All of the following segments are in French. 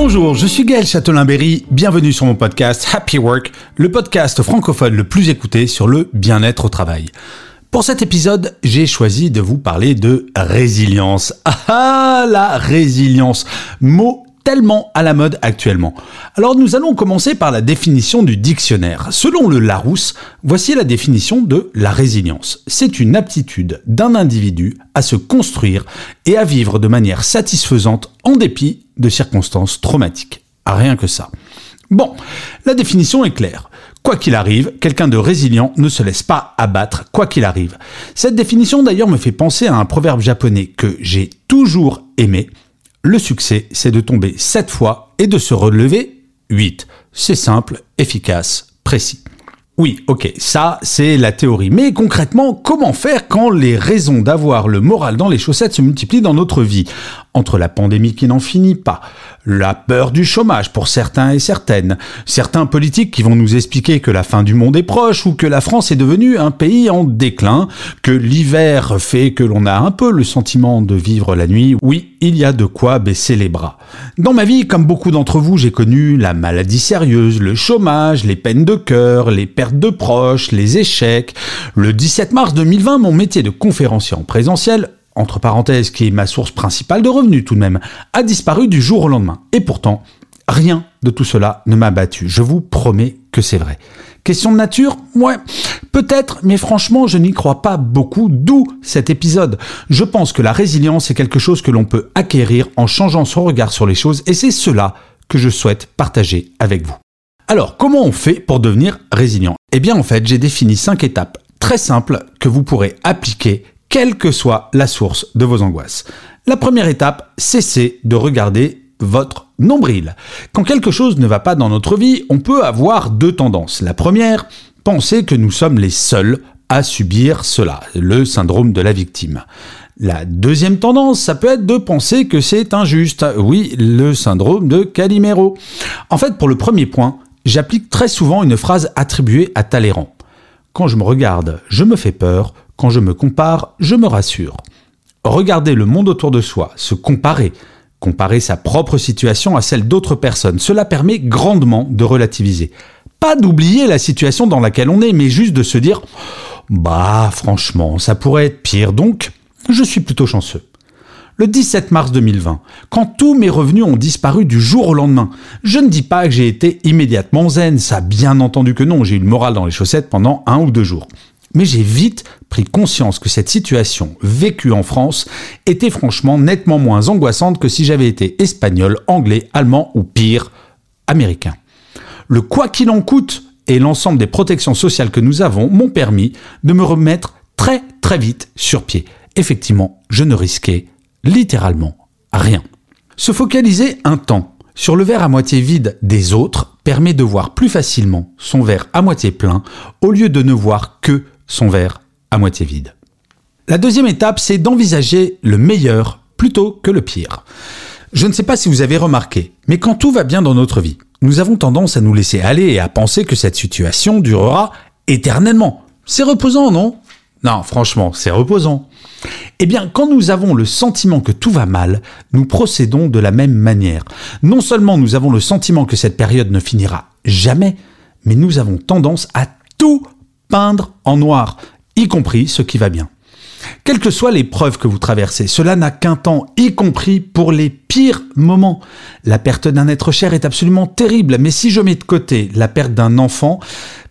Bonjour, je suis Gaël Châtelain-Berry, bienvenue sur mon podcast Happy Work, le podcast francophone le plus écouté sur le bien-être au travail. Pour cet épisode, j'ai choisi de vous parler de résilience. Ah, la résilience, mot tellement à la mode actuellement. Alors nous allons commencer par la définition du dictionnaire. Selon le Larousse, voici la définition de la résilience. C'est une aptitude d'un individu à se construire et à vivre de manière satisfaisante en dépit de circonstances traumatiques. Rien que ça. Bon, la définition est claire. Quoi qu'il arrive, quelqu'un de résilient ne se laisse pas abattre, quoi qu'il arrive. Cette définition d'ailleurs me fait penser à un proverbe japonais que j'ai toujours aimé. Le succès, c'est de tomber 7 fois et de se relever 8. C'est simple, efficace, précis. Oui, ok, ça c'est la théorie. Mais concrètement, comment faire quand les raisons d'avoir le moral dans les chaussettes se multiplient dans notre vie? Entre la pandémie qui n'en finit pas, la peur du chômage pour certains et certaines, certains politiques qui vont nous expliquer que la fin du monde est proche ou que la France est devenue un pays en déclin, que l'hiver fait que l'on a un peu le sentiment de vivre la nuit, oui, il y a de quoi baisser les bras. Dans ma vie, comme beaucoup d'entre vous, j'ai connu la maladie sérieuse, le chômage, les peines de cœur, les pertes de proches, les échecs. Le 17 mars 2020, mon métier de conférencier en présentiel entre parenthèses, qui est ma source principale de revenus tout de même, a disparu du jour au lendemain. Et pourtant, rien de tout cela ne m'a battu. Je vous promets que c'est vrai. Question de nature? Ouais, peut-être, mais franchement, je n'y crois pas beaucoup, d'où cet épisode. Je pense que la résilience est quelque chose que l'on peut acquérir en changeant son regard sur les choses, et c'est cela que je souhaite partager avec vous. Alors, comment on fait pour devenir résilient? Eh bien, en fait, j'ai défini cinq étapes très simples que vous pourrez appliquer quelle que soit la source de vos angoisses. La première étape, cessez de regarder votre nombril. Quand quelque chose ne va pas dans notre vie, on peut avoir deux tendances. La première, penser que nous sommes les seuls à subir cela, le syndrome de la victime. La deuxième tendance, ça peut être de penser que c'est injuste. Oui, le syndrome de Calimero. En fait, pour le premier point, j'applique très souvent une phrase attribuée à Talleyrand. Quand je me regarde, je me fais peur. Quand je me compare, je me rassure. Regarder le monde autour de soi, se comparer, comparer sa propre situation à celle d'autres personnes, cela permet grandement de relativiser. Pas d'oublier la situation dans laquelle on est, mais juste de se dire Bah, franchement, ça pourrait être pire, donc je suis plutôt chanceux. Le 17 mars 2020, quand tous mes revenus ont disparu du jour au lendemain, je ne dis pas que j'ai été immédiatement zen, ça bien entendu que non, j'ai eu le moral dans les chaussettes pendant un ou deux jours. Mais j'ai vite pris conscience que cette situation vécue en France était franchement nettement moins angoissante que si j'avais été espagnol, anglais, allemand ou pire, américain. Le quoi qu'il en coûte et l'ensemble des protections sociales que nous avons m'ont permis de me remettre très très vite sur pied. Effectivement, je ne risquais littéralement rien. Se focaliser un temps sur le verre à moitié vide des autres permet de voir plus facilement son verre à moitié plein au lieu de ne voir que son verre à moitié vide. La deuxième étape, c'est d'envisager le meilleur plutôt que le pire. Je ne sais pas si vous avez remarqué, mais quand tout va bien dans notre vie, nous avons tendance à nous laisser aller et à penser que cette situation durera éternellement. C'est reposant, non? Non, franchement, c'est reposant. Eh bien, quand nous avons le sentiment que tout va mal, nous procédons de la même manière. Non seulement nous avons le sentiment que cette période ne finira jamais, mais nous avons tendance à tout peindre en noir, y compris ce qui va bien. Quelles que soient les preuves que vous traversez, cela n'a qu'un temps, y compris pour les pires moments. La perte d'un être cher est absolument terrible, mais si je mets de côté la perte d'un enfant,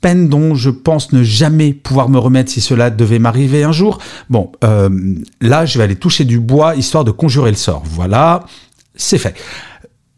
peine dont je pense ne jamais pouvoir me remettre si cela devait m'arriver un jour, bon, euh, là je vais aller toucher du bois histoire de conjurer le sort. Voilà, c'est fait.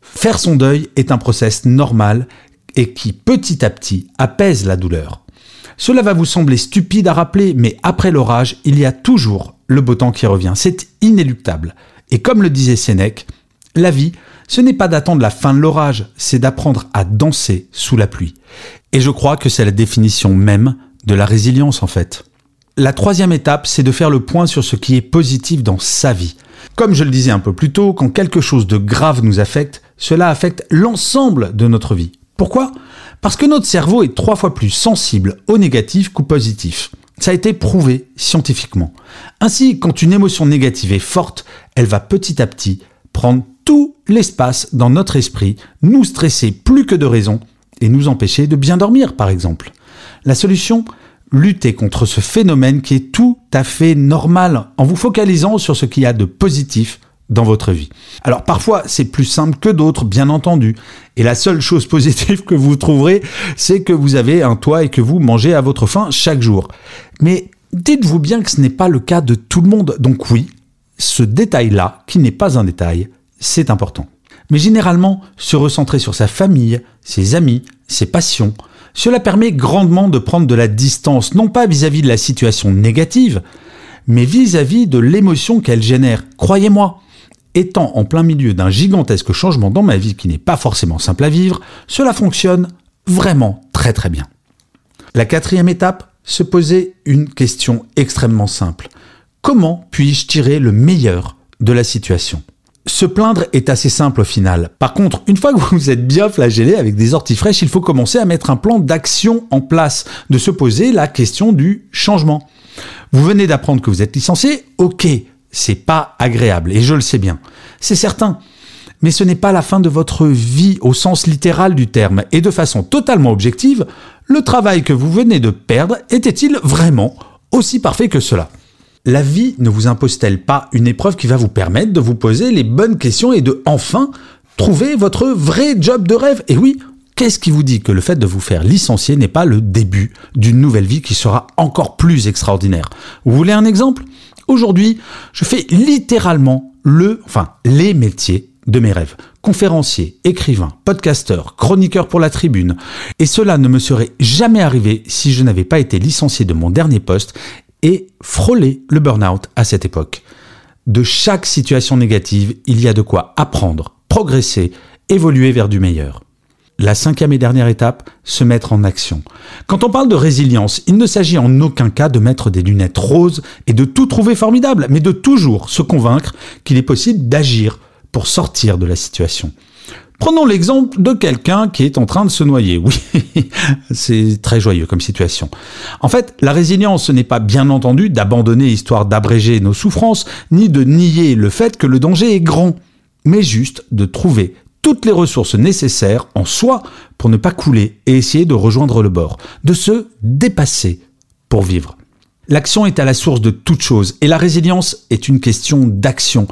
Faire son deuil est un process normal et qui petit à petit apaise la douleur. Cela va vous sembler stupide à rappeler, mais après l'orage, il y a toujours le beau temps qui revient. C'est inéluctable. Et comme le disait Sénèque, la vie, ce n'est pas d'attendre la fin de l'orage, c'est d'apprendre à danser sous la pluie. Et je crois que c'est la définition même de la résilience en fait. La troisième étape, c'est de faire le point sur ce qui est positif dans sa vie. Comme je le disais un peu plus tôt, quand quelque chose de grave nous affecte, cela affecte l'ensemble de notre vie. Pourquoi? Parce que notre cerveau est trois fois plus sensible au négatif qu'au positif. Ça a été prouvé scientifiquement. Ainsi, quand une émotion négative est forte, elle va petit à petit prendre tout l'espace dans notre esprit, nous stresser plus que de raison et nous empêcher de bien dormir, par exemple. La solution Lutter contre ce phénomène qui est tout à fait normal en vous focalisant sur ce qu'il y a de positif dans votre vie. Alors parfois c'est plus simple que d'autres, bien entendu. Et la seule chose positive que vous trouverez, c'est que vous avez un toit et que vous mangez à votre faim chaque jour. Mais dites-vous bien que ce n'est pas le cas de tout le monde. Donc oui, ce détail-là, qui n'est pas un détail, c'est important. Mais généralement, se recentrer sur sa famille, ses amis, ses passions, cela permet grandement de prendre de la distance, non pas vis-à-vis de la situation négative, mais vis-à-vis de l'émotion qu'elle génère. Croyez-moi, étant en plein milieu d'un gigantesque changement dans ma vie qui n'est pas forcément simple à vivre, cela fonctionne vraiment très très bien. La quatrième étape, se poser une question extrêmement simple. Comment puis-je tirer le meilleur de la situation? Se plaindre est assez simple au final. Par contre, une fois que vous êtes bien flagellé avec des orties fraîches, il faut commencer à mettre un plan d'action en place, de se poser la question du changement. Vous venez d'apprendre que vous êtes licencié, ok, c'est pas agréable, et je le sais bien. C'est certain. Mais ce n'est pas la fin de votre vie au sens littéral du terme, et de façon totalement objective, le travail que vous venez de perdre était-il vraiment aussi parfait que cela? La vie ne vous impose-t-elle pas une épreuve qui va vous permettre de vous poser les bonnes questions et de enfin trouver votre vrai job de rêve? Et oui, qu'est-ce qui vous dit que le fait de vous faire licencier n'est pas le début d'une nouvelle vie qui sera encore plus extraordinaire? Vous voulez un exemple? Aujourd'hui, je fais littéralement le, enfin, les métiers de mes rêves. Conférencier, écrivain, podcasteur, chroniqueur pour la tribune. Et cela ne me serait jamais arrivé si je n'avais pas été licencié de mon dernier poste et frôler le burn-out à cette époque. De chaque situation négative, il y a de quoi apprendre, progresser, évoluer vers du meilleur. La cinquième et dernière étape, se mettre en action. Quand on parle de résilience, il ne s'agit en aucun cas de mettre des lunettes roses et de tout trouver formidable, mais de toujours se convaincre qu'il est possible d'agir pour sortir de la situation. Prenons l'exemple de quelqu'un qui est en train de se noyer. Oui, c'est très joyeux comme situation. En fait, la résilience, ce n'est pas bien entendu d'abandonner histoire d'abréger nos souffrances, ni de nier le fait que le danger est grand, mais juste de trouver toutes les ressources nécessaires en soi pour ne pas couler et essayer de rejoindre le bord, de se dépasser pour vivre. L'action est à la source de toute chose et la résilience est une question d'action.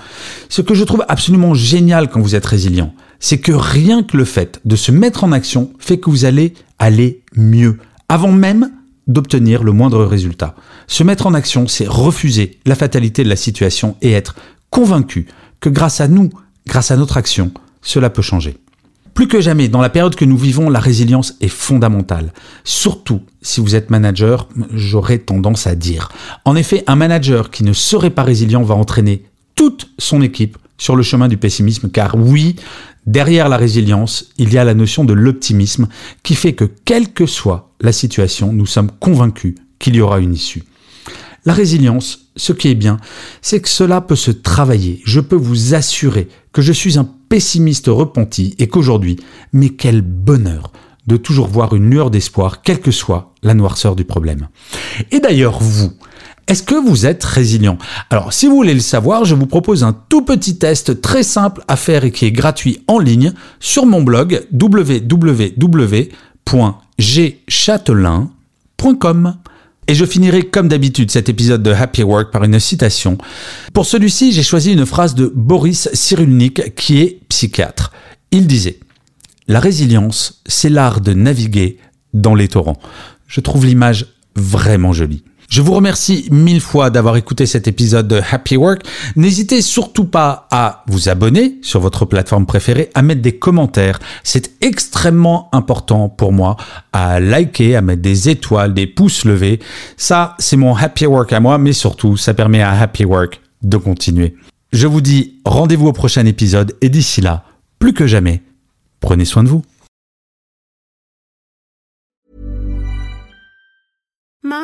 Ce que je trouve absolument génial quand vous êtes résilient, c'est que rien que le fait de se mettre en action fait que vous allez aller mieux, avant même d'obtenir le moindre résultat. Se mettre en action, c'est refuser la fatalité de la situation et être convaincu que grâce à nous, grâce à notre action, cela peut changer. Plus que jamais, dans la période que nous vivons, la résilience est fondamentale. Surtout si vous êtes manager, j'aurais tendance à dire. En effet, un manager qui ne serait pas résilient va entraîner toute son équipe sur le chemin du pessimisme, car oui, derrière la résilience, il y a la notion de l'optimisme qui fait que quelle que soit la situation, nous sommes convaincus qu'il y aura une issue. La résilience, ce qui est bien, c'est que cela peut se travailler. Je peux vous assurer que je suis un pessimiste repenti et qu'aujourd'hui, mais quel bonheur de toujours voir une lueur d'espoir, quelle que soit la noirceur du problème. Et d'ailleurs, vous, est-ce que vous êtes résilient? Alors, si vous voulez le savoir, je vous propose un tout petit test très simple à faire et qui est gratuit en ligne sur mon blog www.gchatelain.com. Et je finirai comme d'habitude cet épisode de Happy Work par une citation. Pour celui-ci, j'ai choisi une phrase de Boris Cyrulnik qui est psychiatre. Il disait La résilience, c'est l'art de naviguer dans les torrents. Je trouve l'image vraiment jolie. Je vous remercie mille fois d'avoir écouté cet épisode de Happy Work. N'hésitez surtout pas à vous abonner sur votre plateforme préférée, à mettre des commentaires. C'est extrêmement important pour moi à liker, à mettre des étoiles, des pouces levés. Ça, c'est mon Happy Work à moi, mais surtout, ça permet à Happy Work de continuer. Je vous dis rendez-vous au prochain épisode et d'ici là, plus que jamais, prenez soin de vous. Emma